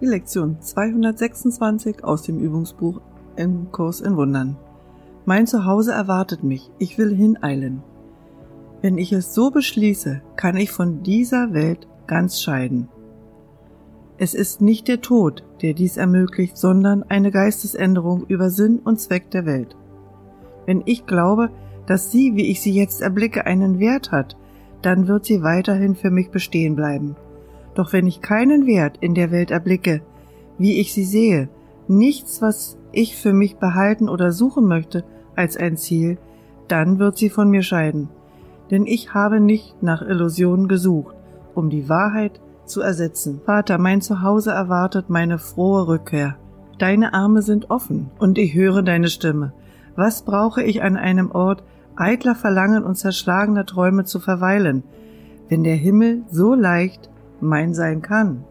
Die Lektion 226 aus dem Übungsbuch im Kurs in Wundern. Mein Zuhause erwartet mich, ich will hineilen. Wenn ich es so beschließe, kann ich von dieser Welt ganz scheiden. Es ist nicht der Tod, der dies ermöglicht, sondern eine Geistesänderung über Sinn und Zweck der Welt. Wenn ich glaube, dass sie, wie ich sie jetzt erblicke, einen Wert hat, dann wird sie weiterhin für mich bestehen bleiben. Doch wenn ich keinen Wert in der Welt erblicke, wie ich sie sehe, nichts, was ich für mich behalten oder suchen möchte als ein Ziel, dann wird sie von mir scheiden. Denn ich habe nicht nach Illusionen gesucht, um die Wahrheit zu ersetzen. Vater, mein Zuhause erwartet meine frohe Rückkehr. Deine Arme sind offen und ich höre deine Stimme. Was brauche ich an einem Ort eitler Verlangen und zerschlagener Träume zu verweilen, wenn der Himmel so leicht mein sein kann.